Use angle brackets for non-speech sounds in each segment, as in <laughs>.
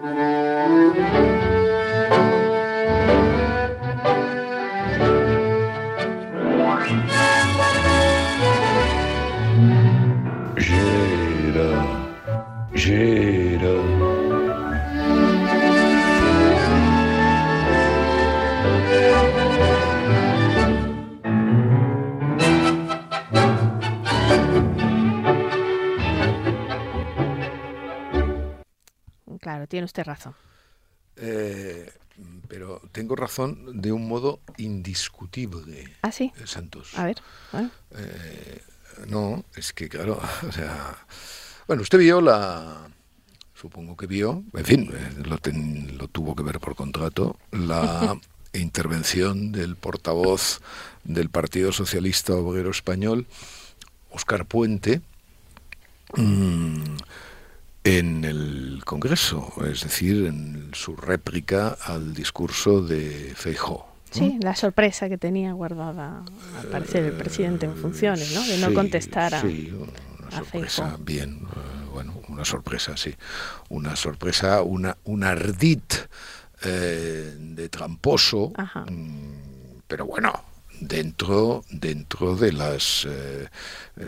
Claro, tiene usted razón. Eh, pero tengo razón de un modo indiscutible. ¿Ah, sí? eh, Santos. A ver. bueno. Eh, no, es que claro, <laughs> o sea, bueno, usted vio la, supongo que vio, en fin, lo, ten- lo tuvo que ver por contrato, la <laughs> intervención del portavoz del Partido Socialista Obrero Español, Óscar Puente, mm, en el Congreso, es decir, en su réplica al discurso de Feijóo. Sí, la sorpresa que tenía guardada, al parecer, el presidente en funciones, ¿no? De no Sí, contestar a... Sí, una sorpresa, Feijóo. bien, eh, bueno, una sorpresa, sí. Una sorpresa, una, un ardid eh, de tramposo, Ajá. mm, pero bueno, dentro, dentro de las eh,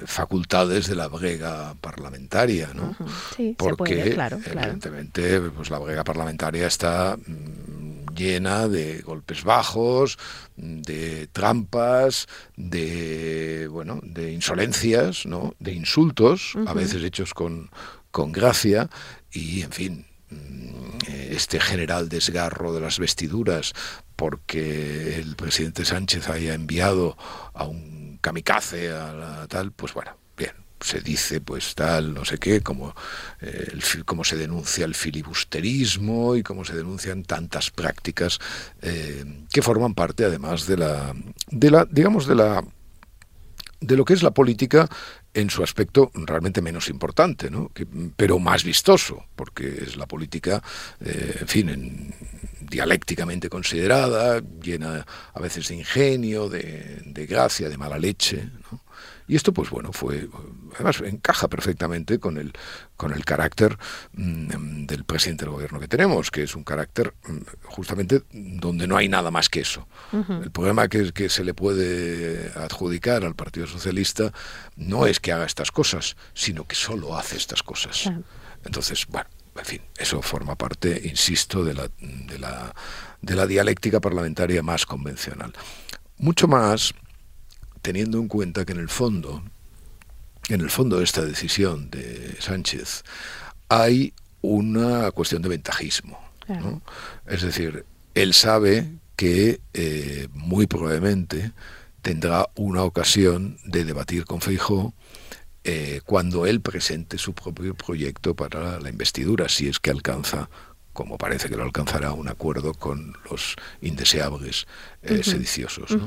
facultades de la brega parlamentaria, ¿no? Ujú, sí, se Porque puede, claro, claro. evidentemente pues la brega parlamentaria está mm, llena de golpes bajos, de trampas, de bueno, de insolencias, ¿no? de insultos, a veces hechos con, con gracia, y en fin, mm, este general desgarro de las vestiduras porque el presidente Sánchez haya enviado a un kamikaze a la tal, pues bueno, bien, se dice pues tal, no sé qué, como, eh, se denuncia el filibusterismo y cómo se denuncian tantas prácticas eh, que forman parte además de la, de la, digamos, de la de lo que es la política en su aspecto realmente menos importante, ¿no? Que- pero más vistoso, porque es la política, eh, en fin, en- dialécticamente considerada, llena a veces de ingenio, de, de gracia, de mala leche. ¿no? Y esto, pues bueno, fue, además encaja perfectamente con el, con el carácter mm, del presidente del gobierno que tenemos, que es un carácter mm, justamente donde no hay nada más que eso. El problema que, que se le puede adjudicar al Partido Socialista no es que haga estas cosas, sino que solo hace estas cosas. Entonces, bueno, en fin, eso forma parte, insisto, de la, de la, de la dialéctica parlamentaria más convencional. Mucho más teniendo en cuenta que en el fondo, en el fondo de esta decisión de Sánchez, hay una cuestión de ventajismo. Claro. ¿no? Es decir, él sabe que eh, muy probablemente tendrá una ocasión de debatir con Feijó eh, cuando él presente su propio proyecto para la investidura, si es que alcanza, como parece que lo alcanzará, un acuerdo con los indeseables eh, sediciosos.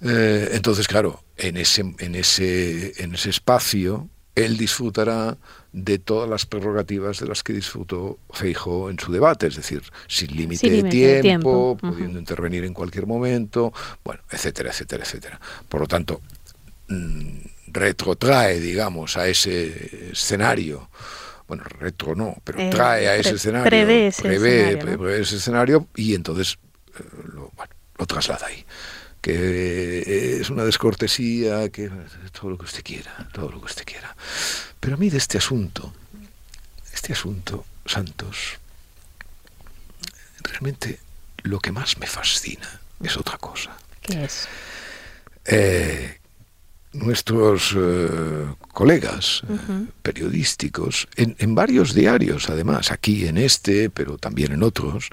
Eh, entonces, claro, en ese, en, ese, en ese espacio él disfrutará de todas las prerrogativas de las que disfrutó Feijóo en su debate, es decir, sin límite de tiempo, pudiendo intervenir en cualquier momento, bueno, etcétera, etcétera, etcétera. Por lo tanto, mm, retrotrae, digamos, a ese escenario. Bueno, retro no, pero Eh, trae a ese pre- escenario, prevé ese prevé, escenario, ¿no? prevé ese escenario y entonces eh, lo, bueno, lo traslada ahí. Que es una descortesía, que todo lo que usted quiera, todo lo que usted quiera. Pero a mí de este asunto, este asunto, Santos, realmente lo que más me fascina es otra cosa. ¿Qué es? Eh, nuestros eh, colegas eh, periodísticos, en, en varios diarios además, aquí en este, pero también en otros,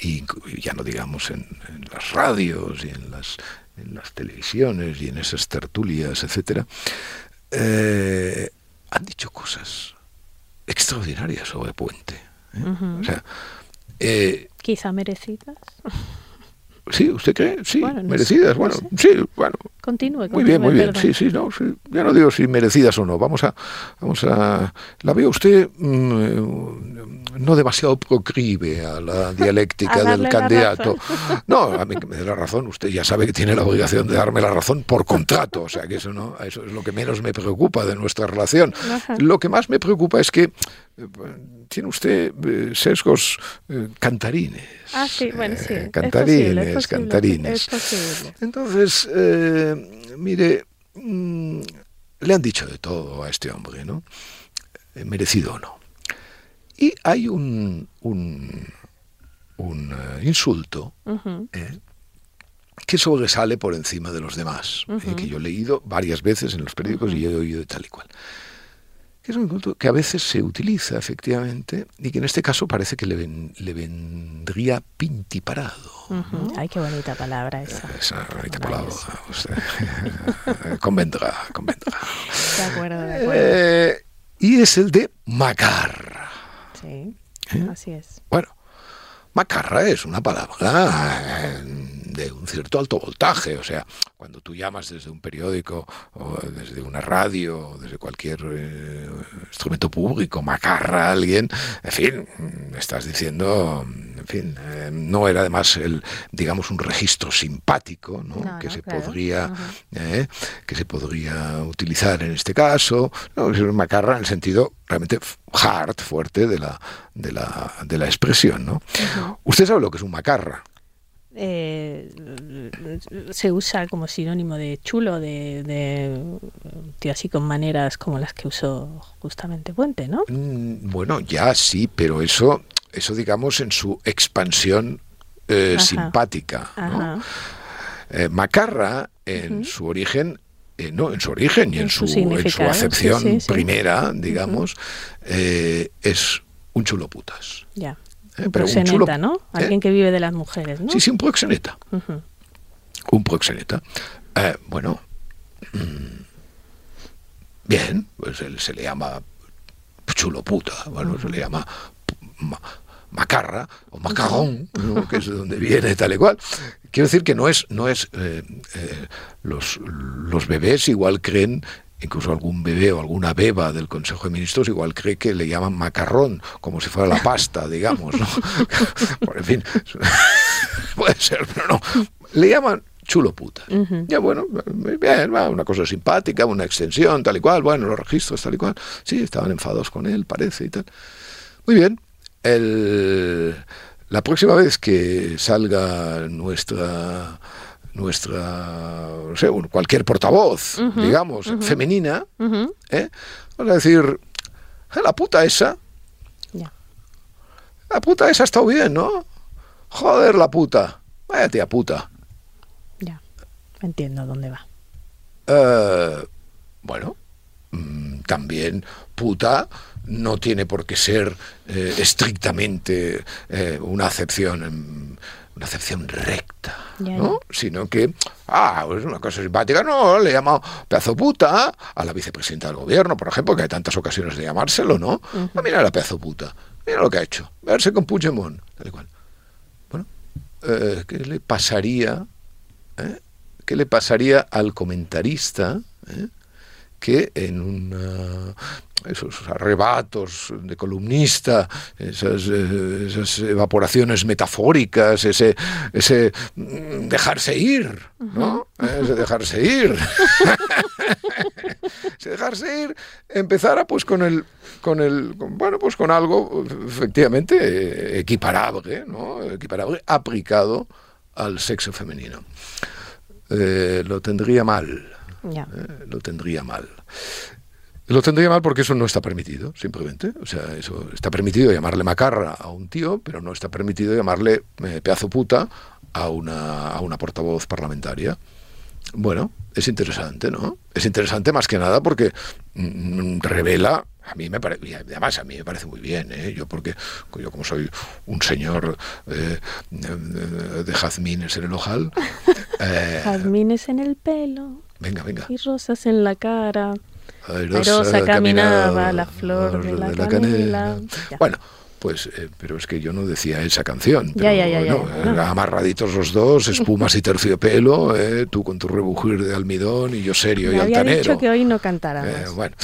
y ya no digamos en, en las radios y en las, en las televisiones y en esas tertulias, etcétera, eh, han dicho cosas extraordinarias sobre Puente. ¿eh? O sea, eh, Quizá merecidas. Sí, ¿usted cree? Sí, Bueno, no merecidas. sé, no bueno, sé. sí, bueno, Continúe, muy bien, muy bien. perdón. Sí, sí, no, sí. Ya no digo si merecidas o no. Vamos a, vamos a. La veo usted. mm, no demasiado proclive a la <laughs> dialéctica del candidato. No, a mí que me dé la razón, usted ya sabe que tiene la obligación de darme la razón por contrato, o sea que eso no, eso es lo que menos me preocupa de nuestra relación. Lo que más me preocupa es que eh, tiene usted eh, sesgos eh, cantarines. Ah, sí, bueno, sí. cantarines, cantarines. Entonces, mire, mm, le han dicho de todo a este hombre, ¿no? merecido o no. Y hay un, un, un insulto que sobresale por encima de los demás, que yo he leído varias veces en los periódicos y he oído de tal y cual que es un culto que a veces se utiliza efectivamente y que en este caso parece que le, le vendría pintiparado. Ay, qué bonita palabra esa. Esa bonita palabra. <laughs> convendrá, convendrá. De acuerdo, de acuerdo. Eh, y es el de macarra. Sí, ¿Eh? así es. Bueno, macarra es una palabra de un cierto alto voltaje. O sea, cuando tú llamas desde un periódico o desde una radio o desde cualquier eh, instrumento público, macarra a alguien, en fin, estás diciendo, en fin, eh, no era además el, digamos, un registro simpático ¿no? que se podría eh, que se podría utilizar en este caso. No, es macarra en el sentido realmente hard, fuerte de la, de la, de la expresión. ¿no? Usted sabe lo que es un macarra eh, se usa como sinónimo de chulo, de, de así con maneras como las que usó justamente Puente, ¿no? Mm, bueno, ya sí, pero eso, eso digamos en su expansión eh, simpática. Eh, Macarra, en su origen, eh, no, en su origen y en, su, en su acepción primera, digamos, es un chulo putas. Ya. Un proxeneta, ¿no? ¿eh? Alguien que vive de las mujeres, ¿no? Sí, sí, un proxeneta. Un proxeneta. Eh, bueno, mm, bien, pues se le llama chulo puta, bueno, se le llama macarra o macarrón, que es de donde viene tal y cual. Quiero decir que no es, no es eh, los, los bebés igual creen incluso algún bebé o alguna beba del Consejo de Ministros igual cree que le llaman macarrón, como si fuera la pasta, digamos, ¿no? <laughs> en fin, <laughs> puede ser, pero no. Le llaman chulo puta. Ya bueno, bien, una cosa simpática, una extensión, tal y cual, bueno, los registros, tal y cual. Sí, estaban enfadados con él, parece y tal. Muy bien. El, la próxima vez que salga nuestra nuestra, no sé, cualquier portavoz, digamos, femenina, ¿eh? vamos a decir, eh, la puta esa, la puta esa ha estado bien, ¿no? Joder, la puta, vaya tía puta. Ya, entiendo dónde va. Eh, bueno, mm, también puta no tiene por qué ser estrictamente una acepción una acepción recta, ¿no? Sino que, ah, es una cosa simpática, no, le he llamado pedazo puta a la vicepresidenta del gobierno, por ejemplo, que hay tantas ocasiones de llamárselo, ¿no? Ah, mira la pedazo puta, mira lo que ha hecho, verse con Puigdemont, tal cual. Bueno, eh, ¿qué le pasaría, eh? qué le pasaría al comentarista eh? Que en una esos arrebatos de columnista, esas, esas, evaporaciones metafóricas, ese, ese dejarse ir, ¿no? Ese dejarse ir. <laughs> ese dejarse ir empezara pues con el con el bueno pues con algo efectivamente equiparable, ¿no? Equiparable aplicado al sexo femenino. Eh, lo tendría mal. Eh, lo tendría mal. Lo tendría mal porque eso no está permitido, simplemente. O sea, eso está permitido llamarle macarra a un tío, pero no está permitido llamarle eh, pedazo puta a una, a una portavoz parlamentaria. Bueno, es interesante, ¿no? Es interesante más que nada porque mm, revela, a mí me parece, además a mí me parece muy bien, ¿eh? Yo porque yo como soy un señor eh, de jazmines en el ojal. <laughs> Eh, jazmines en el pelo. Venga, venga. Y rosas en la cara. Airosa, caminaba la flor de la, canela. Bueno, pues, eh, pero es que yo no decía esa canción. Pero, ya, ya, ya, amarraditos los dos, espumas y terciopelo, eh, tú con tu rebujir de almidón y yo serio Me y había altanero. dicho que hoy no cantara. Eh, bueno.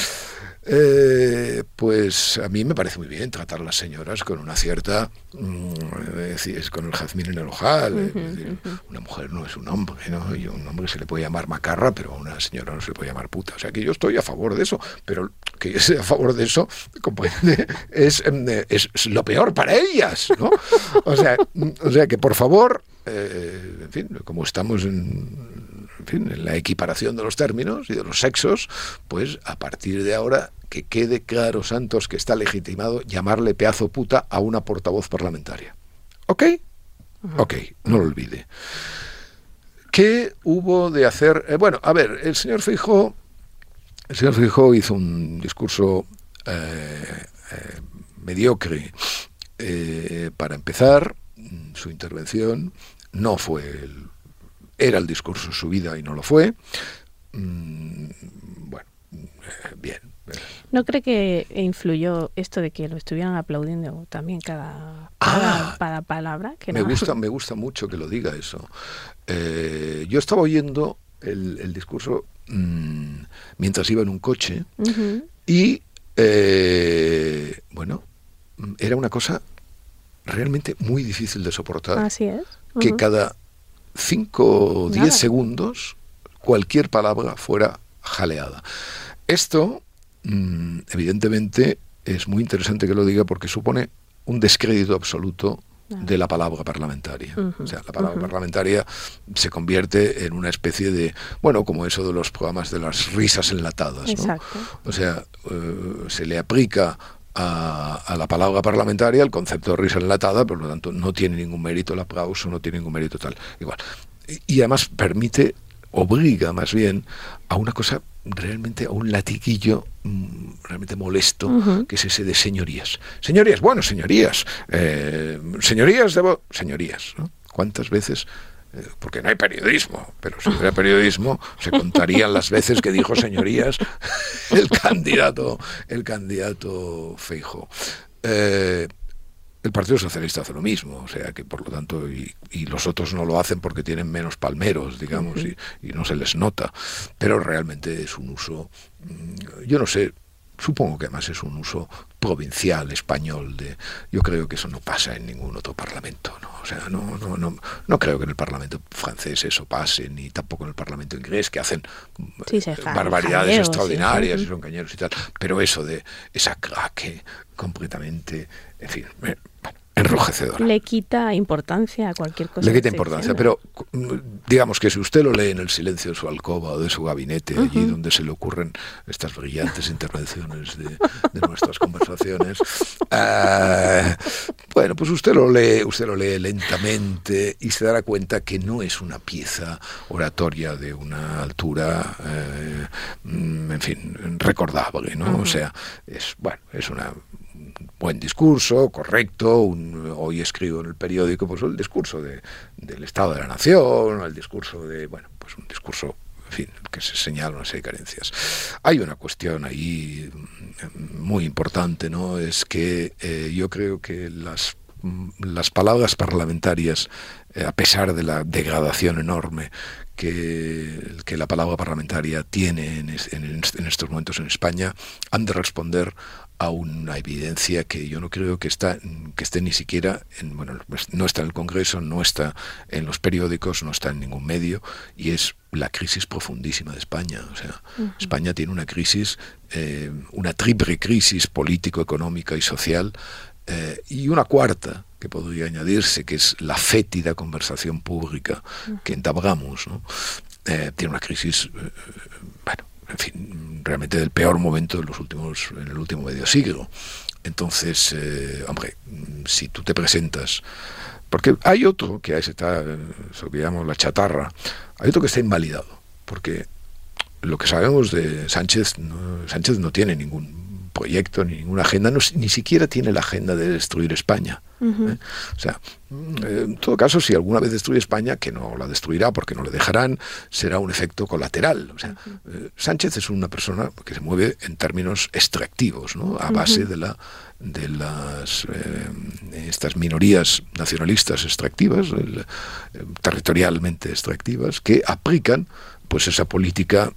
Eh, pues a mí me parece muy bien tratar a las señoras con una cierta, mm, es con el jazmín en el ojal. Una mujer no es un hombre, ¿no? Y un hombre se le puede llamar macarra, pero a una señora no se le puede llamar puta. O sea que yo estoy a favor de eso, pero que yo esté a favor de eso, comprende, es, em, es, lo peor para ellas, ¿no? O sea, o sea que por favor, eh, en fin, como estamos en en la equiparación de los términos y de los sexos, pues a partir de ahora que quede claro, Santos, que está legitimado llamarle pedazo puta a una portavoz parlamentaria. ¿Ok? Ok, no lo olvide. ¿Qué hubo de hacer? Eh, bueno, a ver, el señor Fijo, el señor Fijo hizo un discurso eh, eh, mediocre. para empezar, su intervención no fue el era el discurso su vida y no lo fue. Mm, bueno, eh, bien. ¿No cree que influyó esto de que lo estuvieran aplaudiendo también cada, cada, ah, palabra? Que me, gusta, me gusta mucho que lo diga eso. Eh, yo estaba oyendo el, discurso mm, mientras iba en un coche y, eh, bueno, era una cosa realmente muy difícil de soportar. Así es. Que cada 5 o 10 segundos cualquier palabra fuera jaleada. Esto, mm, evidentemente, es muy interesante que lo diga porque supone un descrédito absoluto de la palabra parlamentaria. O sea, la palabra parlamentaria se convierte en una especie de, bueno, como eso de los programas de las risas enlatadas. O sea, eh, se le aplica a, la palabra parlamentaria el concepto de risa enlatada, por lo tanto no tiene ningún mérito el aplauso, no tiene ningún mérito tal. Igual. Y, además permite, obliga más bien a una cosa realmente, a un latiguillo mm, realmente molesto, que es ese de señorías. Señorías, bueno, señorías. Eh, señorías, debo. Señorías, ¿no? ¿Cuántas veces porque no hay periodismo, pero si hubiera periodismo se contarían las veces que dijo señorías el candidato, el candidato Feijo. Eh, el Partido Socialista hace lo mismo, o sea que por lo tanto, y, los otros no lo hacen porque tienen menos palmeros, digamos, y, y, no se les nota, pero realmente es un uso, mm, yo no sé, Supongo que además es un uso provincial español de yo creo que eso no pasa en ningún otro parlamento no o sea no no no no creo que en el parlamento francés eso pase ni tampoco en el parlamento inglés que hacen barbaridades extraordinarias y son cañeros y tal. Pero eso de esa craque completamente en fin enrojecedor. Le quita importancia a cualquier cosa. Le quita importancia, pero mm, digamos que si usted lo lee en el silencio de su alcoba o de su gabinete, allí donde se le ocurren estas brillantes intervenciones de, nuestras conversaciones, eh, <laughs> bueno, pues usted lo lee, usted lo lee lentamente y se dará cuenta que no es una pieza oratoria de una altura, eh, mm, en fin, recordable, ¿no? O sea, es bueno, es una buen discurso, correcto. hoy escribo en el periódico pues el discurso de, del Estado de la Nación, el discurso de, bueno, pues un discurso en fin, que se una serie de carencias. Hay una cuestión ahí mm, muy importante, ¿no? Es que eh, yo creo que las, mm, las palabras parlamentarias, eh, a pesar de la degradación enorme que, que la palabra parlamentaria tiene en, en, estos momentos en España, han de responder a una evidencia que yo no creo que está que esté ni siquiera en, bueno pues no está en el Congreso no está en los periódicos no está en ningún medio y es la crisis profundísima de España. O sea España tiene una crisis eh, una triple crisis político económica y social eh, y una cuarta que podría añadirse que es la fétida conversación pública que entablamos ¿no? Eh, tiene una crisis realmente del peor momento en los últimos, en el último medio siglo. Entonces, eh, hombre, si tú te presentas, porque hay otro que está, eso que llamamos la chatarra, hay otro que está invalidado, porque lo que sabemos de Sánchez, Sánchez no tiene ningún proyecto, ni ninguna agenda, ni siquiera tiene la agenda de destruir España. ¿eh? O sea, eh, en todo caso, si alguna vez destruye España, que no la destruirá porque no le dejarán, será un efecto colateral. O sea, eh, Sánchez es una persona que se mueve en términos extractivos, ¿no? a base de la de las estas minorías nacionalistas extractivas, territorialmente extractivas, que aplican pues esa política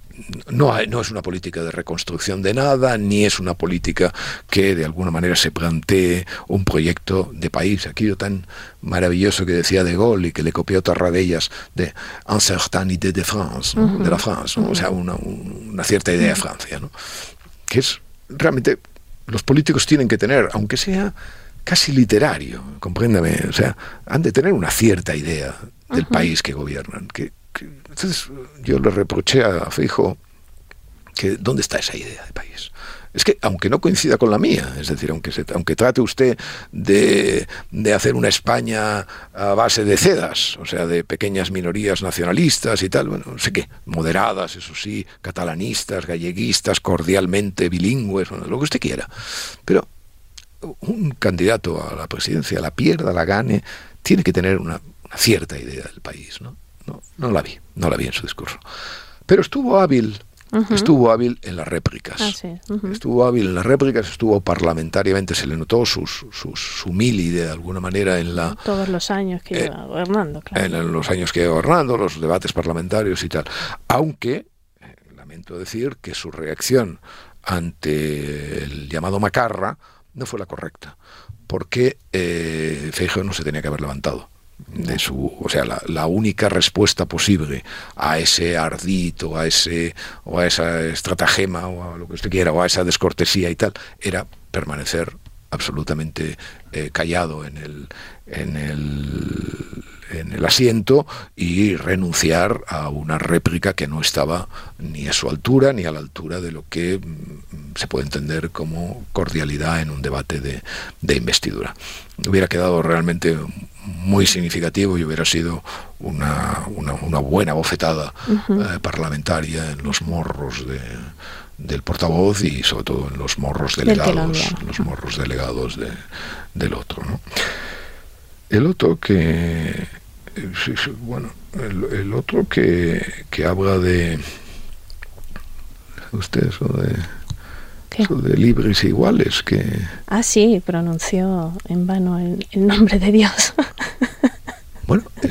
no, no es una política de reconstrucción de nada, ni es una política que de alguna manera se plantee un proyecto de país. Aquello tan maravilloso que decía De Gaulle y que le copió ellas de un certain idée de France, de la France, o sea, una, una cierta idea de Francia, ¿no? que es realmente los políticos tienen que tener, aunque sea casi literario, compréndame, o sea, han de tener una cierta idea del país que gobiernan. Que, entonces yo le reproché a Feijo que dónde está esa idea de país. Es que aunque no coincida con la mía, es decir, aunque, se, aunque trate usted de, de, hacer una España a base de cedas, o sea, de pequeñas minorías nacionalistas y tal, bueno, no sé qué, moderadas, eso sí, catalanistas, galleguistas, cordialmente bilingües, bueno, lo que usted quiera. Pero un candidato a la presidencia, la pierda, la gane, tiene que tener una, cierta idea del país. ¿no? ¿No? No, la vi, no la vi en su discurso. Pero estuvo hábil, estuvo hábil en las réplicas. Ah, estuvo hábil en las réplicas, estuvo parlamentariamente, se le notó sus, su de alguna manera en la... Todos los años que lleva gobernando, claro. En los años que lleva gobernando, los debates parlamentarios y tal. Aunque, eh, lamento decir que su reacción ante el llamado Macarra, no fue la correcta, porque eh, Feijóo no se tenía que haber levantado de su, o sea, la, única respuesta posible a ese ardito, a ese o a esa estratagema o a lo que usted quiera o a esa descortesía y tal, era permanecer absolutamente eh, callado en el en el en el asiento y renunciar a una réplica que no estaba ni a su altura ni a la altura de lo que mm, se puede entender como cordialidad en un debate de, investidura. Hubiera quedado realmente muy significativo y hubiera sido una, buena bofetada eh, parlamentaria en los morros del portavoz y sobre todo en los morros delegados, los morros delegados del otro. El otro que, bueno, el, otro que, que, habla de, usted eso de, de libres e iguales, que... Ah, sí, pronunció en vano el, nombre de Dios. <laughs>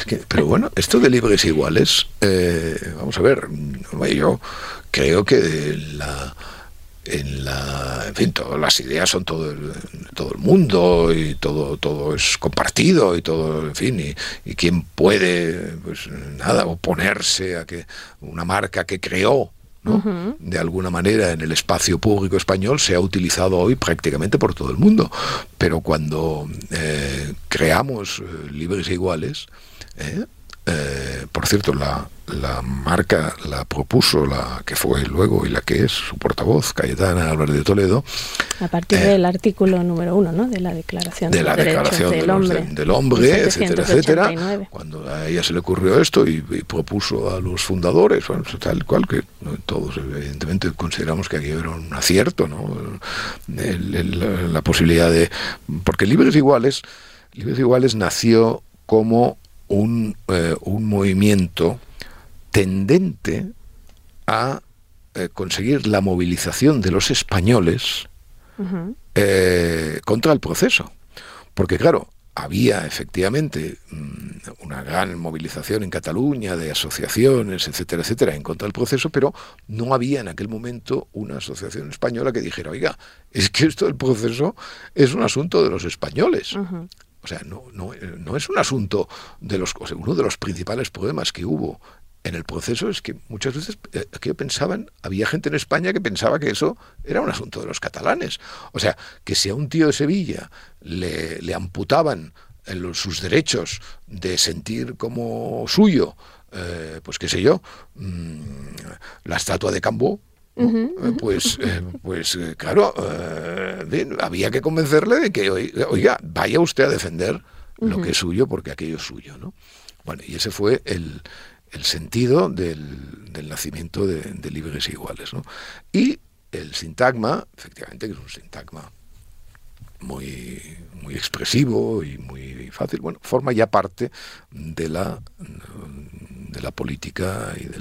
Que, pero bueno, esto de libres iguales, eh, vamos a ver, yo creo que la en la en fin todas las ideas son todo el, todo el mundo y todo todo es compartido y todo en fin y, y quién puede pues nada oponerse a que una marca que creó de alguna manera en el espacio público español se ha utilizado hoy prácticamente por todo el mundo. Pero cuando eh, creamos eh, libres e iguales ¿eh? Eh, por cierto, la, la, marca la propuso la que fue luego y la que es su portavoz, Cayetana Álvarez de Toledo. A partir del eh, artículo número uno, ¿no? De la Declaración, de la declaración del, Hombre, del hombre etcétera, etcétera. Cuando a ella se le ocurrió esto y, propuso a los fundadores, bueno, pues tal cual que todos evidentemente consideramos que aquí era un acierto, ¿no? la posibilidad de... Porque Libres Iguales, Libres Iguales nació como un, eh, un movimiento tendente a eh, conseguir la movilización de los españoles eh, contra el proceso. Porque claro, había efectivamente mm, una gran movilización en Cataluña de asociaciones, etcétera, etcétera, en contra del proceso, pero no había en aquel momento una asociación española que dijera, oiga, es que esto del proceso es un asunto de los españoles. O sea, no, no, no es un asunto de los... uno de los principales problemas que hubo en el proceso es que muchas veces eh, pensaban, había gente en España que pensaba que eso era un asunto de los catalanes. O sea, que si a un tío de Sevilla le, le amputaban en sus derechos de sentir como suyo, eh, pues qué sé yo, mm, la estatua de Cambó, eh, pues, eh, pues eh, claro, había que convencerle de que, oiga, vaya usted a defender lo que es suyo porque aquello es suyo, ¿no? Bueno, y ese fue el, el sentido del, del nacimiento de, libres e iguales, ¿no? Y el sintagma, efectivamente, que es un sintagma muy, muy expresivo y muy fácil, bueno, forma ya parte de la, de la política y de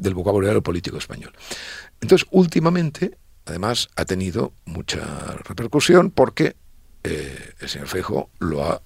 del vocabulario político español. Entonces, últimamente, además, ha tenido mucha repercusión porque eh, el señor Fejo lo ha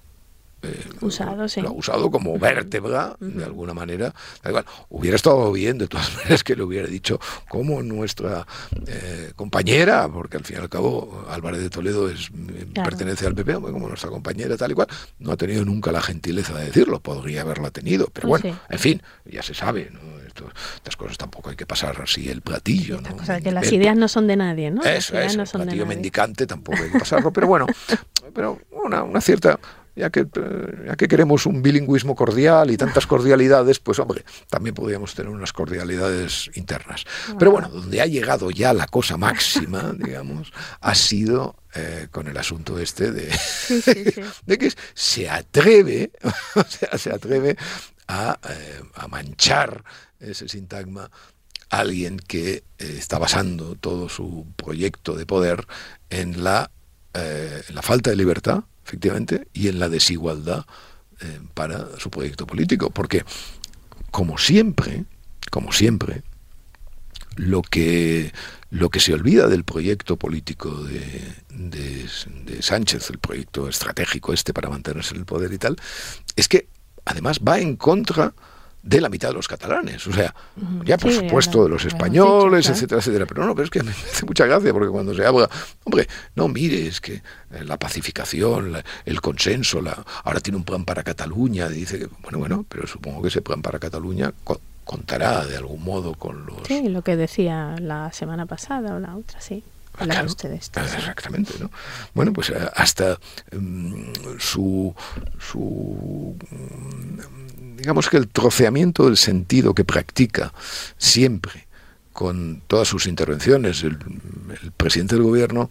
eh, usado, sí. lo ha usado como vértebra, de alguna manera. igual. Hubiera estado bien, de todas <laughs> maneras, que le hubiera dicho como nuestra eh, compañera, porque al fin y al cabo Álvarez de Toledo es pertenece al PP, como nuestra compañera, tal y cual, no ha tenido nunca la gentileza de decirlo, podría haberla tenido, pero Pues bueno, en fin, ya se sabe, ¿no? Esto- estas cosas tampoco hay que pasar así el platillo. ¿no? O sea, que las El- ideas no son de nadie, ¿no? Las eso ideas es, no el son de platillo nadie. mendicante tampoco hay que pasarlo, pero bueno, <laughs> pero una, una cierta, ya que, eh, ya que queremos un bilingüismo cordial y tantas cordialidades, pues hombre, también podríamos tener unas cordialidades internas. Pero bueno, donde ha llegado ya la cosa máxima, <laughs> digamos, ha sido eh, con el asunto este de, Sí, sí, sí. <laughs> de que se atreve, <laughs> o sea, se atreve a, eh, a manchar ese sintagma alguien que eh, está basando todo su proyecto de poder en la, en la falta de libertad, efectivamente, y en la desigualdad eh, para su proyecto político. Porque, como siempre, como siempre, lo que, lo que se olvida del proyecto político de, de, de Sánchez, el proyecto estratégico este para mantenerse en el poder y tal, es que además va en contra de la mitad de los catalanes. O sea, ya por Sí, supuesto de los españoles, dicho, etcétera, etcétera. Pero no, pero es que me <laughs> hace mucha gracia porque cuando se habla, hombre, no mire, es que eh, la pacificación, la- el consenso, la, ahora tiene un plan para Cataluña, dice que, bueno, bueno, pero supongo que ese plan para Cataluña co- contará de algún modo con los... Sí, lo que decía la semana pasada o la otra, sí. Hablaba claro. usted esto. Ah. Exactamente, ¿no? Bueno, pues eh, hasta mm, su, su mm, digamos que el troceamiento del sentido que practica siempre con todas sus intervenciones el, el presidente del gobierno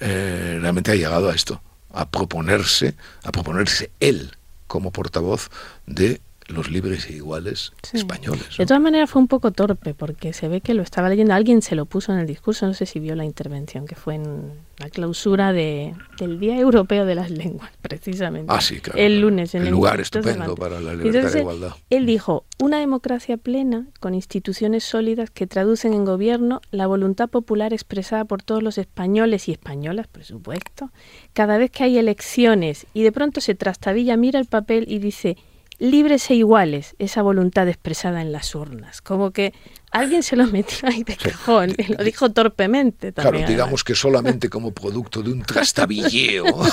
eh, realmente ha llegado a esto, a proponerse, a proponerse él como portavoz de los libres e iguales Sí. españoles. De todas maneras fue un poco torpe porque se ve que lo estaba leyendo, alguien se lo puso en el discurso, no sé si vio la intervención, que fue en la clausura de, del Día Europeo de las Lenguas, <laughs> precisamente. Ah, sí, claro. El lunes en El el lugar estupendo para la libertad entonces, e igualdad. Él dijo, una democracia plena, con instituciones sólidas que traducen en gobierno la voluntad popular expresada por todos los españoles y españolas, por supuesto. Cada vez que hay elecciones y de pronto se trastabilla, mira el papel y dice, libres e iguales, esa voluntad expresada en las urnas. Como que alguien se lo metió ahí de cajón y lo dijo torpemente también. Claro, digamos que solamente como producto de un trastabilleo, <laughs>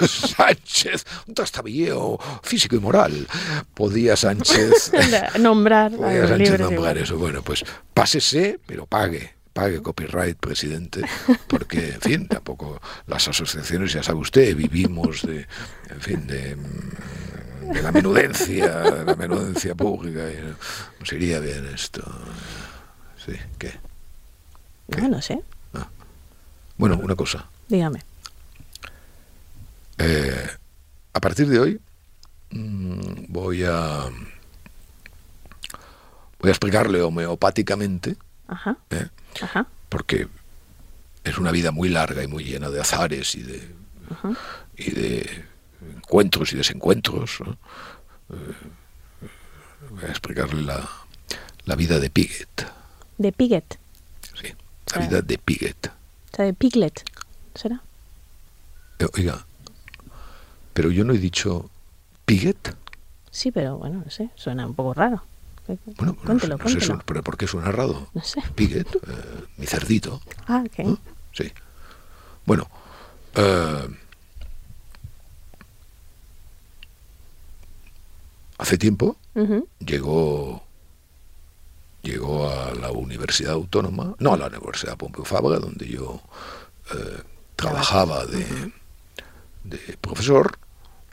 Sánchez, un trastabilleo físico y moral, podía Sánchez, <laughs> nombrar podía Sánchez e nombrar eso. Bueno, pues pásese, pero pague. Pague copyright, presidente, porque, en fin, tampoco las asociaciones, ya sabe usted, vivimos de, en fin, de, mm, de la menudencia, de la menudencia pública, y nos iría bien esto. Sí, ¿qué? No, no sé, Bueno, una cosa. dígame. Eh, a partir de hoy mm, voy a voy a explicarle homeopáticamente, Ajá, ¿eh? ajá, porque es una vida muy larga y muy llena de azares y de ajá. y de encuentros y desencuentros. ¿no? Eh, voy a explicarle la, la vida de Piggott, De Piget, sí, la vida de Piggott. o sea, de Piglet, ¿será? Eh, Oiga, pero yo no he dicho Piggott. Sí, pero bueno, no sé, suena un poco raro. Bueno, no cuéntelo, no sé, cuéntelo. pero ¿por qué suena raro? No sé. Piggott, eh, mi cerdito. Ah, ok. ¿no? Sí. Bueno, eh, hace tiempo llegó llegó a la Universidad Autónoma, no a la Universidad Pompeu Fabra, donde yo eh, trabajaba de, de profesor,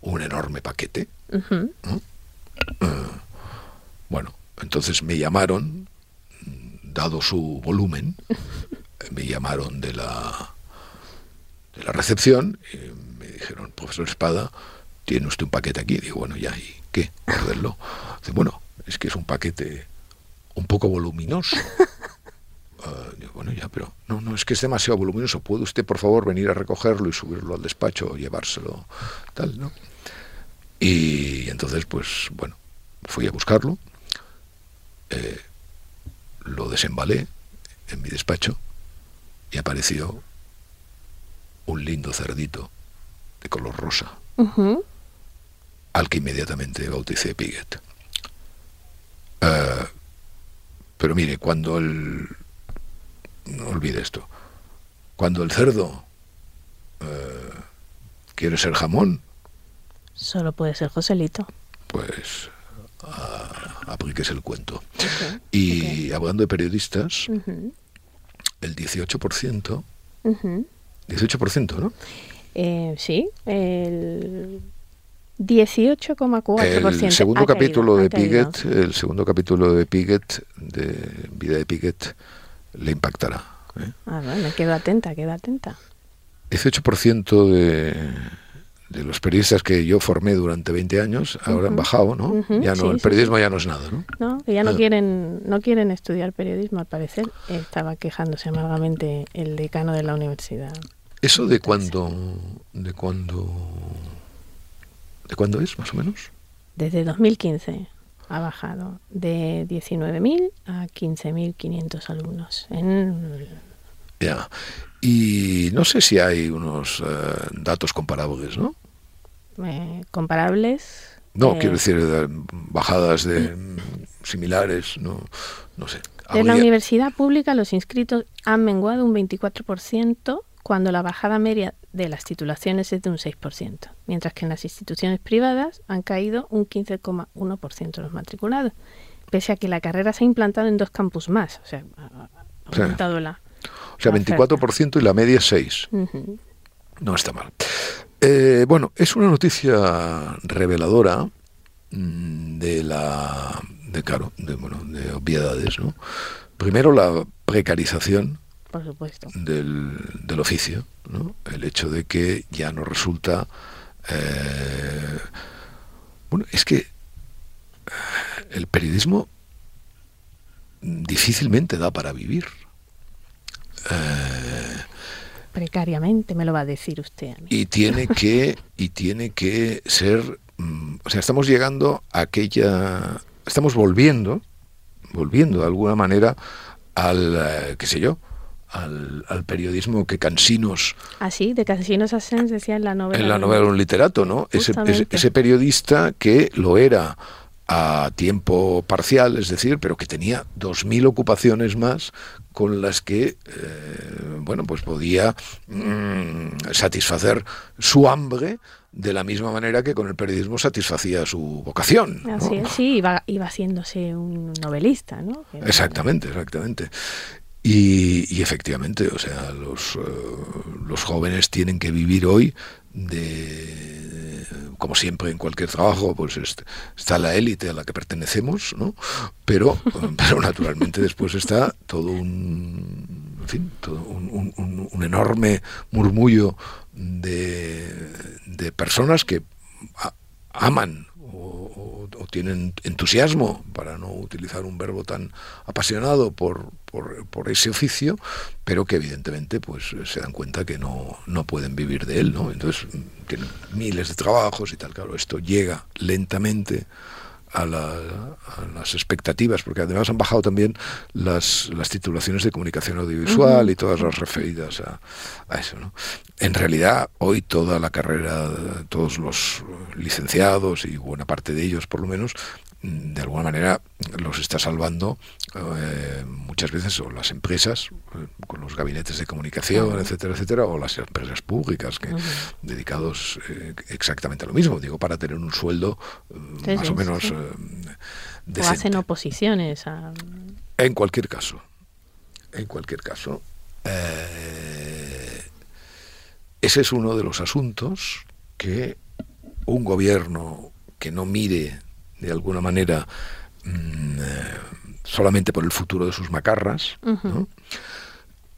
un enorme paquete. ujú. Bueno, entonces me llamaron, dado su volumen, <laughs> me llamaron de la de la recepción y me dijeron, profesor Espada, tiene usted un paquete aquí. Digo, bueno, ya, ¿y qué? Perderlo. Dice, bueno, es que es un paquete un poco voluminoso. <laughs> Ah, digo, bueno, ya, pero no, no, es que es demasiado voluminoso. ¿Puede usted, por favor, venir a recogerlo y subirlo al despacho o llevárselo? Tal, ¿no? Y entonces, pues, bueno, fui a buscarlo, eh, lo desembalé en mi despacho y apareció un lindo cerdito de color rosa, Ujú. Al que inmediatamente bauticé Piguet. Eh, pero mire, cuando el... No olvide esto. Cuando el cerdo eh, quiere ser jamón... Solo puede ser Joselito. Pues apliques el cuento. y hablando de periodistas, el 18%, 18%, ¿no? Eh, sí, el 18,4%. El segundo capítulo de Piget, el segundo capítulo de Piget, de Vida de Piget, le impactará. ¿eh? Ah, bueno, quedo atenta, quedo atenta. 18% de, de los periodistas que yo formé durante 20 años ahora han bajado, ¿no? ya no, el periodismo ya no es nada, ¿no? No, que ya no ah. quieren, no quieren estudiar periodismo, al parecer. Estaba quejándose amargamente el decano de la universidad. Eso de cuándo, de cuándo, de cuándo es, más o menos. Desde 2015 ha bajado de 19.000 a 15.500 alumnos. En... Ya. Y no sé si hay unos eh, datos comparables, ¿no? Eh, comparables. No, eh, quiero decir, bajadas de similares, no, no sé. En la universidad pública los inscritos han menguado un 24% cuando la bajada media de las titulaciones es de un 6%, mientras que en las instituciones privadas han caído un 15,1% los matriculados, pese a que la carrera se ha implantado en dos campus más, o sea, ha aumentado la... O sea, 24% y la media es 6. No está mal. Eh, bueno, es una noticia reveladora mm, de la de claro, de, bueno, de obviedades, ¿no? Primero la precarización Por supuesto. Del, del oficio, ¿no? El hecho de que ya no resulta eh, bueno, es que eh, el periodismo difícilmente da para vivir. Eh, Precariamente, me lo va a decir usted. Y tiene que, <laughs> y tiene que ser, mm, o sea, estamos llegando a aquella, estamos volviendo, volviendo de alguna manera al, eh, qué sé yo, al, periodismo que Cansinos... Ah, sí, de Cansinos Asens decía en la novela. En la novela de un literato, ¿no? Ese, ese, periodista que lo era a tiempo parcial, es decir, pero que tenía dos mil ocupaciones más con las que, eh, bueno, pues podía mm, satisfacer su hambre de la misma manera que con el periodismo satisfacía su vocación. Así es, sí, iba, iba haciéndose un novelista, ¿no? Exactamente, exactamente. Y, efectivamente, o sea, los, eh, los jóvenes tienen que vivir hoy de como siempre en cualquier trabajo pues está la élite a la que pertenecemos no pero <laughs> pero naturalmente después está todo un en fin todo un, enorme murmullo de, de personas que aman tienen entusiasmo, para no utilizar un verbo tan apasionado por, por, ese oficio, pero que evidentemente pues se dan cuenta que no, no pueden vivir de él, ¿no? Entonces tienen miles de trabajos y tal, claro, esto llega lentamente a, las expectativas, porque además han bajado también las, las titulaciones de comunicación audiovisual y todas las referidas a, a eso. ¿no? En realidad, hoy toda la carrera, todos los licenciados y buena parte de ellos por lo menos, de alguna manera los está salvando eh, muchas veces o las empresas eh, con los gabinetes de comunicación, etcétera, etcétera, o las empresas públicas que dedicados eh, exactamente a lo mismo, digo, para tener un sueldo más o menos o hacen oposiciones En cualquier caso, en cualquier caso, ese es uno de los asuntos que un gobierno que no mire de alguna manera mm, eh, solamente por el futuro de sus macarras,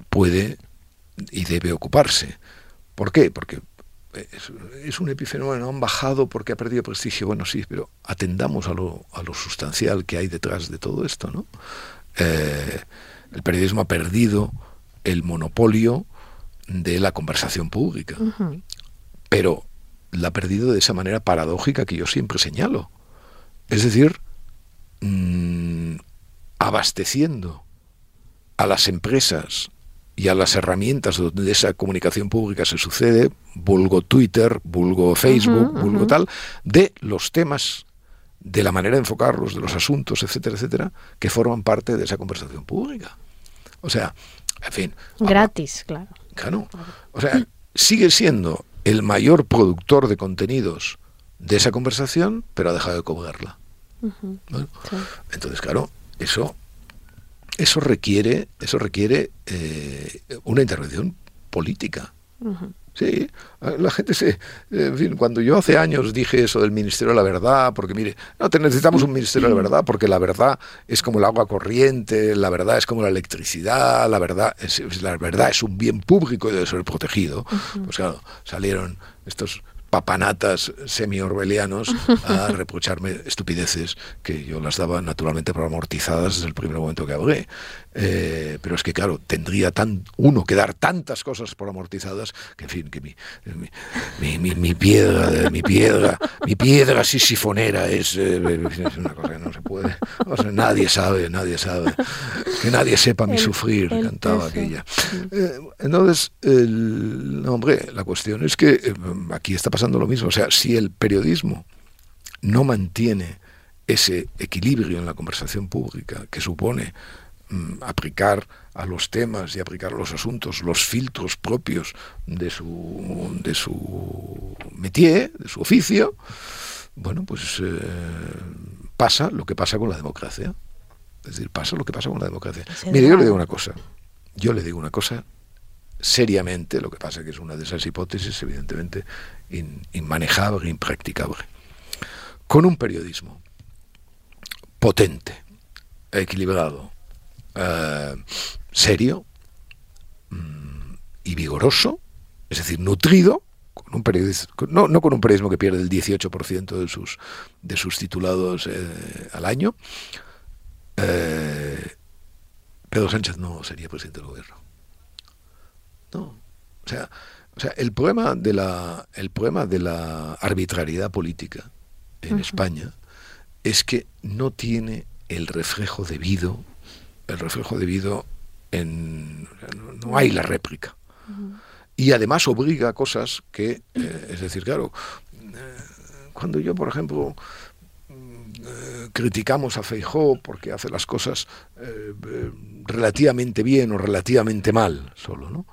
puede y debe ocuparse. ¿Por qué? Porque es, un epifenómeno, han bajado porque ha perdido prestigio. Bueno, sí, pero atendamos a lo, a lo sustancial que hay detrás de todo esto. ¿no? Eh, el periodismo ha perdido el monopolio de la conversación pública, pero la ha perdido de esa manera paradójica que yo siempre señalo. Es decir, mm, abasteciendo a las empresas y a las herramientas donde esa comunicación pública se sucede, vulgo Twitter, vulgo Facebook, vulgo tal, de los temas, de la manera de enfocarlos, de los asuntos, etcétera, etcétera, que forman parte de esa conversación pública. O sea, en fin. Gratis, claro. Claro. O sea, sigue siendo el mayor productor de contenidos de esa conversación, pero ha dejado de cobrarla. Entonces, claro, eso eso requiere, eso requiere eh, una intervención política. Sí, la gente se... En fin, cuando yo hace años dije eso del Ministerio de la Verdad, porque mire, no, necesitamos un Ministerio de la Verdad porque la verdad es como el agua corriente, la verdad es como la electricidad, la verdad es, la verdad es un bien público y debe ser protegido. Pues claro, salieron estos papanatas semi-orwellianos a <laughs> reprocharme estupideces que yo las daba naturalmente por amortizadas desde el primer momento que hablé. Eh, pero es que, claro, tendría tan uno que dar tantas cosas por amortizadas que, en fin, que mi, mi, mi, piedra, mi piedra, mi piedra sisifonera es, eh, es, una cosa que no se puede. nadie sabe, nadie sabe. Que nadie sepa mi sufrir, cantaba aquella. Eh, entonces, el, hombre, la cuestión es que aquí está pasando lo mismo. O sea, si el periodismo no mantiene ese equilibrio en la conversación pública que supone Mm, aplicar a los temas y aplicar a los asuntos los filtros propios de su, de su métier, de su oficio, bueno, pues eh, pasa lo que pasa con la democracia. Es decir, pasa lo que pasa con la democracia. Mire, yo le digo una cosa. Yo le digo una cosa seriamente, lo que pasa que es una de esas hipótesis evidentemente inmanejable, impracticable. Con un periodismo potente, equilibrado, eh, serio mm, y vigoroso, es decir, nutrido, con un periodismo, no, no, con un periodismo que pierde el 18% de sus, de sus titulados eh, al año, eh, Pedro Sánchez no sería presidente del gobierno. No. O sea, o sea, el problema de la, el problema de la arbitrariedad política en España es que no tiene el reflejo debido el reflejo debido en... no hay la réplica. Y además obliga a cosas que, eh, es decir, claro, eh, cuando yo, por ejemplo, eh, criticamos a Feijó porque hace las cosas relativamente bien o relativamente mal, solo, ¿no?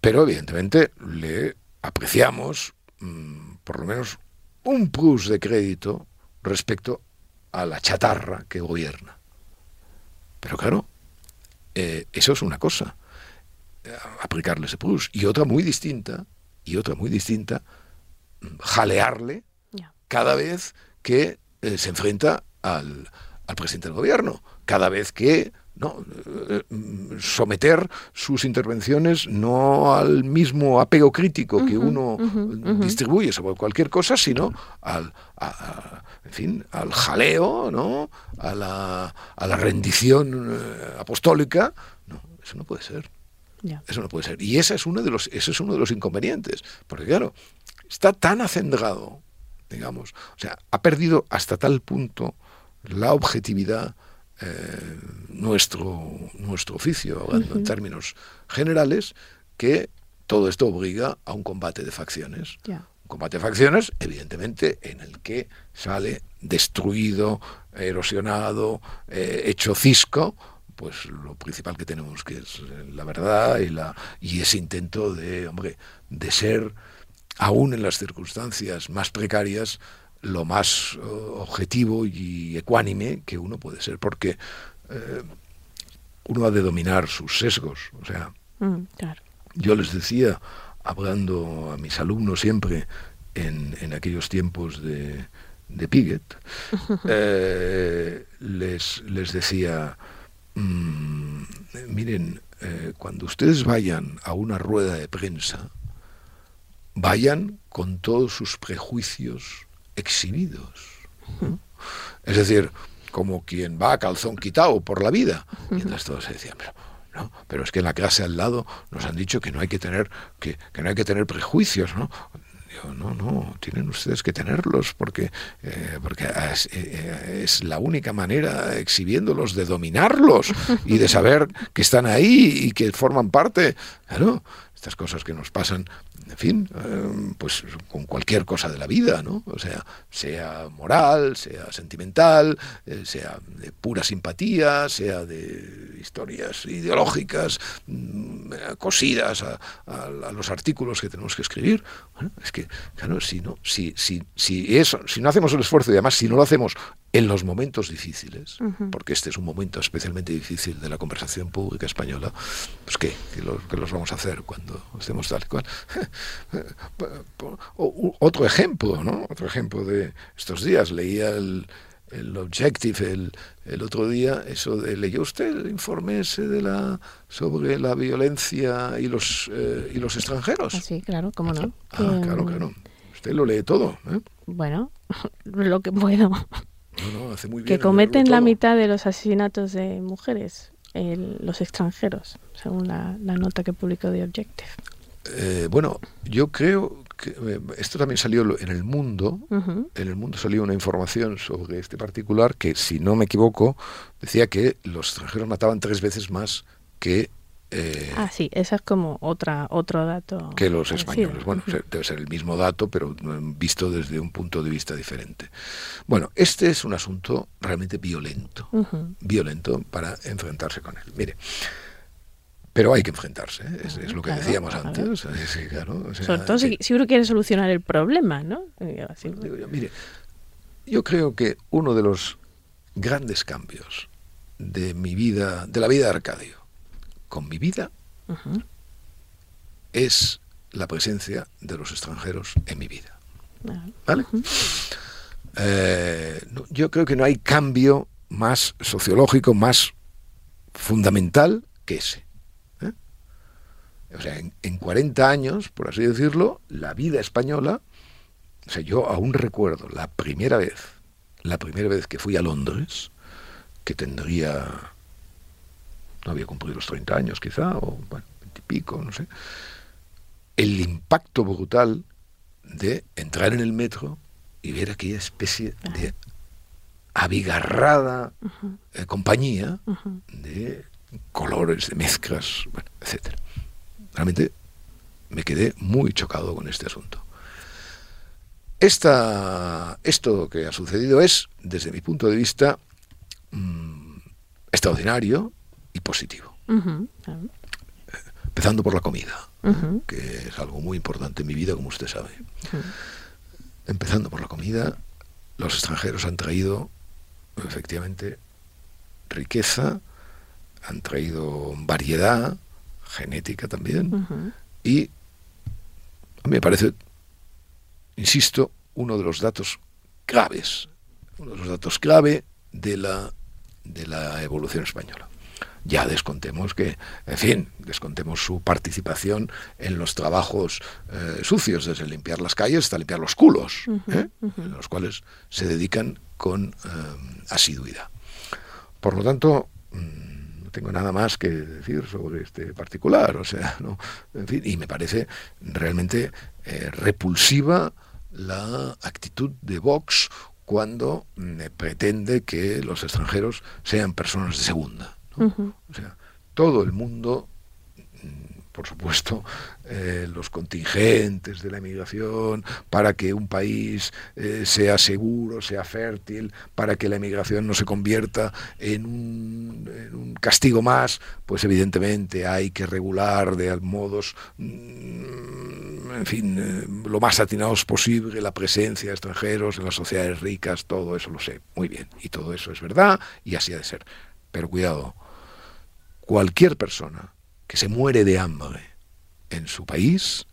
Pero evidentemente le apreciamos mm, por lo menos un plus de crédito respecto a la chatarra que gobierna. Pero claro, eh, eso es una cosa, eh, aplicarle ese plus. Y otra muy distinta, y otra muy distinta, jalearle cada vez que eh, se enfrenta al, al, presidente del gobierno, cada vez que no someter sus intervenciones no al mismo apego crítico que uno distribuye sobre cualquier cosa, sino al, en fin, al jaleo, ¿no? a, la, a la rendición eh, apostólica. No, eso no puede ser. Eso no puede ser. Y ese es uno de los, ese es uno de los inconvenientes. Porque claro, está tan acendrado, digamos, o sea, ha perdido hasta tal punto la objetividad eh, nuestro, nuestro oficio, hablando en términos generales, que todo esto obliga a un combate de facciones. Combate de facciones, evidentemente, en el que sale destruido, erosionado, eh, hecho cisco, pues lo principal que tenemos, que es la verdad y, la, y ese intento de, hombre, de ser, aún en las circunstancias más precarias, lo más eh, objetivo y ecuánime que uno puede ser, porque eh, uno ha de dominar sus sesgos. O sea, mm, yo les decía hablando a mis alumnos siempre en, en aquellos tiempos de, de Piget, <laughs> eh, les, les decía, mm, miren, eh, cuando ustedes vayan a una rueda de prensa, vayan con todos sus prejuicios exhibidos. Es decir, como quien va a calzón quitado por la vida. Mientras todos se decían, pero pero es que en la clase al lado nos han dicho que no hay que tener, que, no hay que tener prejuicios, ¿no? no, no, tienen ustedes que tenerlos porque, eh, porque es, eh, es, la única manera, exhibiéndolos, de dominarlos y de saber que están ahí y que forman parte. Claro, estas cosas que nos pasan en fin, em, pues con cualquier cosa de la vida, ¿no? O sea, sea moral, sea sentimental, eh, sea de pura simpatía, sea de historias ideológicas, mm, cosidas a, los artículos que tenemos que escribir. Bueno, es que, claro, si no, si, si, si eso, si no hacemos el esfuerzo y además si no lo hacemos en los momentos difíciles, porque este es un momento especialmente difícil de la conversación pública española, pues ¿qué? ¿Qué, los vamos a hacer cuando estemos tal cual? <laughs> Otro ejemplo, ¿no? Otro ejemplo de estos días. Leía el, el Objective el, el, otro día, eso de, ¿leyó usted el informe ese de la, sobre la violencia y los, eh, y los extranjeros? Ah, sí, claro, cómo no. Ah, claro, claro. Usted lo lee todo. ¿eh? Bueno, <laughs> lo que puedo. Que cometen la mitad de los asesinatos de mujeres los extranjeros, según la, la nota que publicó The Objective. Eh, bueno, yo creo que eh, esto también salió en el mundo. En el mundo salió una información sobre este particular que, si no me equivoco, decía que los extranjeros mataban tres veces más que eh, ah, sí, esa es como otra, otro dato. Que los españoles. Bueno, debe ser el mismo dato, pero visto desde un punto de vista diferente. Bueno, este es un asunto realmente violento, violento para enfrentarse con él. Mire, pero hay que enfrentarse, ¿eh? es, lo que decíamos antes. <laughs> Sobre todo si, uno quiere solucionar el problema, ¿no? mire, yo creo que uno de los grandes cambios de mi vida, de la vida de Arcadio, con mi vida, es la presencia de los extranjeros en mi vida. ¿Vale? Eh, yo creo que no hay cambio más sociológico, más fundamental que ese. O sea, en, 40 años, por así decirlo, la vida española, o sea, yo aún recuerdo la primera vez, la primera vez que fui a Londres, que tendría, no había cumplido los 30 años quizá, o bueno, 20 y pico, no sé, el impacto brutal de entrar en el metro y ver aquella especie de abigarrada eh, compañía de colores, de mezclas, bueno, etcétera. Realmente me quedé muy chocado con este asunto. Esta, esto que ha sucedido es, desde mi punto de vista, mm, extraordinario y positivo. Empezando por la comida, que es algo muy importante en mi vida, como usted sabe. Empezando por la comida, los extranjeros han traído, efectivamente, riqueza, han traído variedad, genética también, y a mí me parece, insisto, uno de los datos graves, uno de los datos clave de la, de la evolución española. Ya descontemos que, en fin, descontemos su participación en los trabajos eh, sucios, desde limpiar las calles hasta limpiar los culos, ¿eh? en los cuales se dedican con eh, asiduidad. Por lo tanto, mm, tengo nada más que decir sobre este particular, o sea, ¿no? en fin, y me parece realmente repulsiva la actitud de Vox cuando mm, pretende que los extranjeros sean personas de segunda. O sea, todo el mundo por supuesto, <laughs> eh, los contingentes de la emigración, para que un país eh, sea seguro, sea fértil, para que la emigración no se convierta en un, castigo más, pues evidentemente hay que regular de modos, mm, en fin, eh, lo más atinados posible la presencia de extranjeros en las sociedades ricas, todo eso lo sé, muy bien, y todo eso es verdad y así ha de ser. Pero cuidado, cualquier persona que se muere de hambre en su país,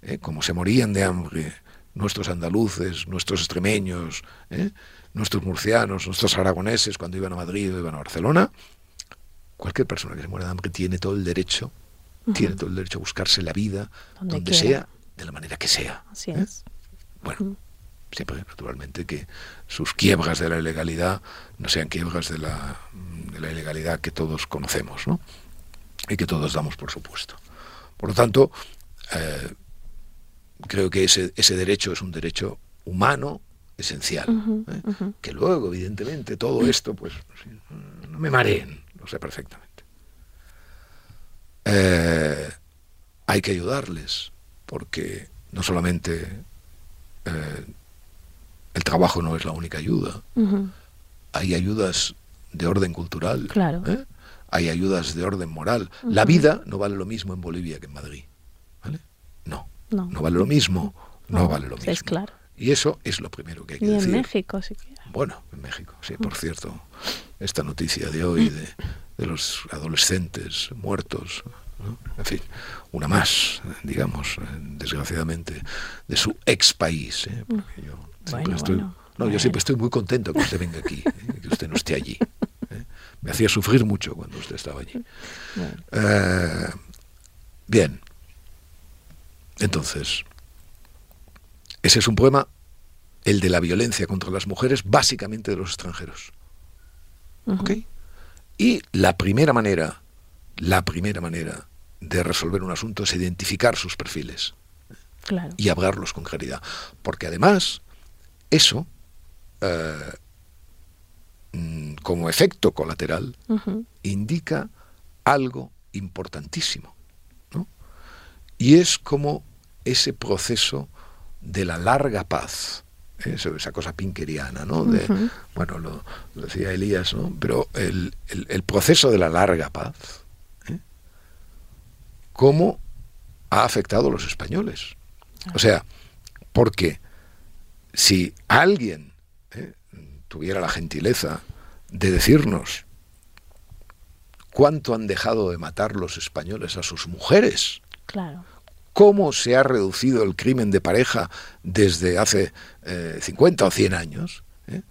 ¿eh? como se morían de hambre nuestros andaluces, nuestros extremeños, ¿eh? nuestros murcianos, nuestros aragoneses cuando iban a Madrid o iban a Barcelona, cualquier persona que se muere de hambre tiene todo el derecho, tiene todo el derecho a buscarse la vida donde, sea, de la manera que sea. Así ¿eh? es. Bueno, siempre naturalmente que sus quiebras de la ilegalidad no sean quiebras de la, de la ilegalidad que todos conocemos, ¿no? y que todos damos por supuesto. Por lo tanto, eh, creo que ese, ese derecho es un derecho humano esencial. ¿eh? Que luego, evidentemente, todo esto, pues, no me mareen, lo sé perfectamente. Eh, hay que ayudarles, porque no solamente eh, el trabajo no es la única ayuda, hay ayudas de orden cultural, claro. hay ayudas de orden moral. La vida no vale lo mismo en Bolivia que en Madrid. ¿vale? No, no, no vale lo mismo, no, vale lo mismo. Es claro. Y eso es lo primero que hay que decir. en México siquiera. Bueno, en México, sí, por cierto. Esta noticia de hoy de, de los adolescentes muertos, ¿no? en fin, una más, digamos, desgraciadamente, de su ex país. ¿eh? Porque yo siempre Bueno, estoy, bueno, no, yo siempre estoy muy contento que usted venga aquí, ¿eh? que usted no esté allí. ¿eh? Me hacía sufrir mucho cuando usted estaba allí. Eh, bien. Entonces, ese es un problema, el de la violencia contra las mujeres, básicamente de los extranjeros. ujú, ¿Ok? Y la primera manera, la primera manera de resolver un asunto es identificar sus perfiles Claro. y hablarlos con claridad. Porque además, eso, eh, mm, como efecto colateral, indica algo importantísimo. ¿no? Y es como ese proceso de la larga paz. ¿eh? Esa cosa pinkeriana, ¿no? De. Bueno, lo, lo decía Elías, ¿no? Pero el, el- el proceso de la larga paz, ¿eh? ¿cómo ha afectado a los españoles? O sea, porque si alguien ¿eh? tuviera la gentileza de decirnos cuánto han dejado de matar los españoles a sus mujeres, Claro. cómo se ha reducido el crimen de pareja desde hace eh, 50 o 100 años, ¿eh?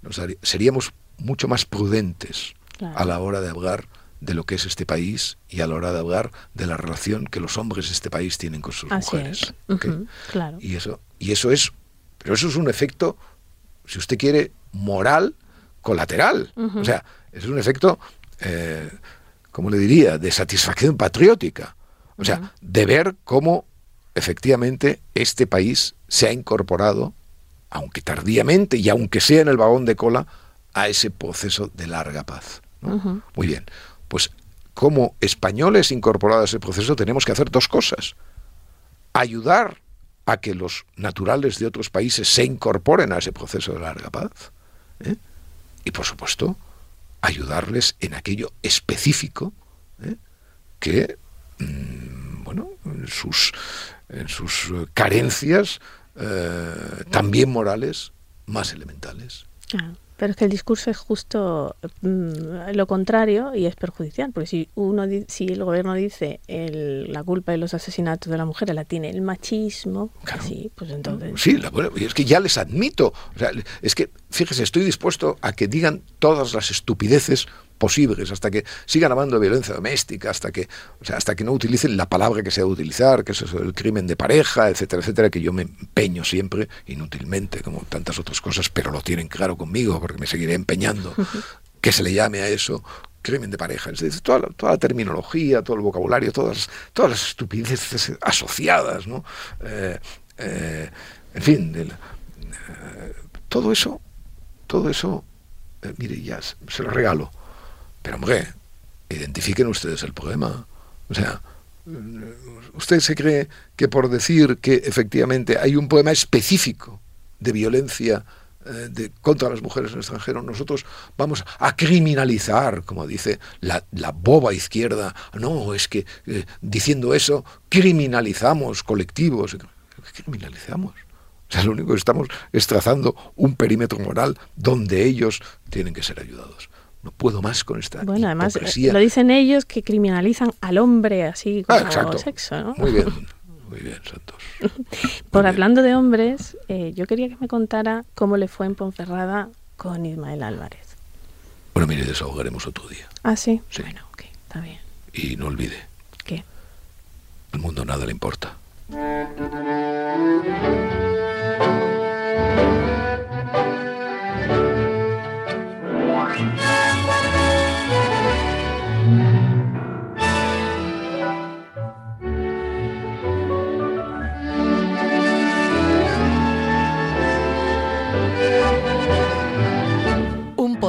Nos seríamos mucho más prudentes Claro. a la hora de hablar de lo que es este país y a la hora de hablar de la relación que los hombres de este país tienen con sus Así mujeres. Claro. Y eso, y eso es, pero eso es un efecto, si usted quiere, moral colateral. O sea, es un efecto, eh, ¿cómo le diría?, de satisfacción patriótica. O sea, de ver cómo efectivamente este país se ha incorporado, aunque tardíamente y aunque sea en el vagón de cola, a ese proceso de larga paz. Muy bien, pues como españoles incorporados a ese proceso tenemos que hacer dos cosas. Ayudar a que los naturales de otros países se incorporen a ese proceso de larga paz. ¿eh? Y por supuesto, ayudarles en aquello específico ¿eh? que, mm, bueno, en sus, sus carencias, eh, también morales, más elementales. Pero es que el discurso es justo mm, lo contrario y es perjudicial, porque si uno si el gobierno dice el- la culpa de los asesinatos de las mujeres la tiene el machismo, Claro. sí, pues entonces Sí, la- bueno, es que ya les admito. O sea, es que, fíjese, estoy dispuesto a que digan todas las estupideces posibles, hasta que sigan hablando de violencia doméstica, hasta que, o sea, hasta que no utilicen la palabra que se ha de utilizar, que es eso del crimen de pareja, etcétera, etcétera, que yo me empeño siempre, inútilmente, como tantas otras cosas, pero lo tienen claro conmigo, porque me seguiré empeñando, <laughs> que se le llame a eso crimen de pareja. Es decir, toda la, toda la terminología, todo el vocabulario, todas, todas las estupideces asociadas, ¿no? Eh, eh, en fin, del- eh, todo eso, todo eso, mire, ya se lo regalo. Pero hombre, identifiquen ustedes el problema. O sea, ¿usted se cree que por decir que efectivamente hay un problema específico de violencia eh, contra las mujeres en el extranjero, nosotros vamos a criminalizar, como dice la, la boba izquierda? No, es que eh, diciendo eso criminalizamos colectivos. ¿Qué criminalizamos? O sea, lo único que estamos es trazando un perímetro moral donde ellos tienen que ser ayudados. No puedo más con esta Bueno, además eh, hipocresía. lo dicen ellos que criminalizan al hombre así Ah, como exacto. sexo, ¿no? Muy bien, <laughs> muy bien, Santos. Por bien. hablando de hombres, eh, yo quería que me contara cómo le fue en Ponferrada con Ismael Álvarez. Bueno, mire, desahogaremos otro día. Ah, sí. Sí. Bueno, ok, está bien. Y no olvide, ¿Qué? el mundo nada le importa.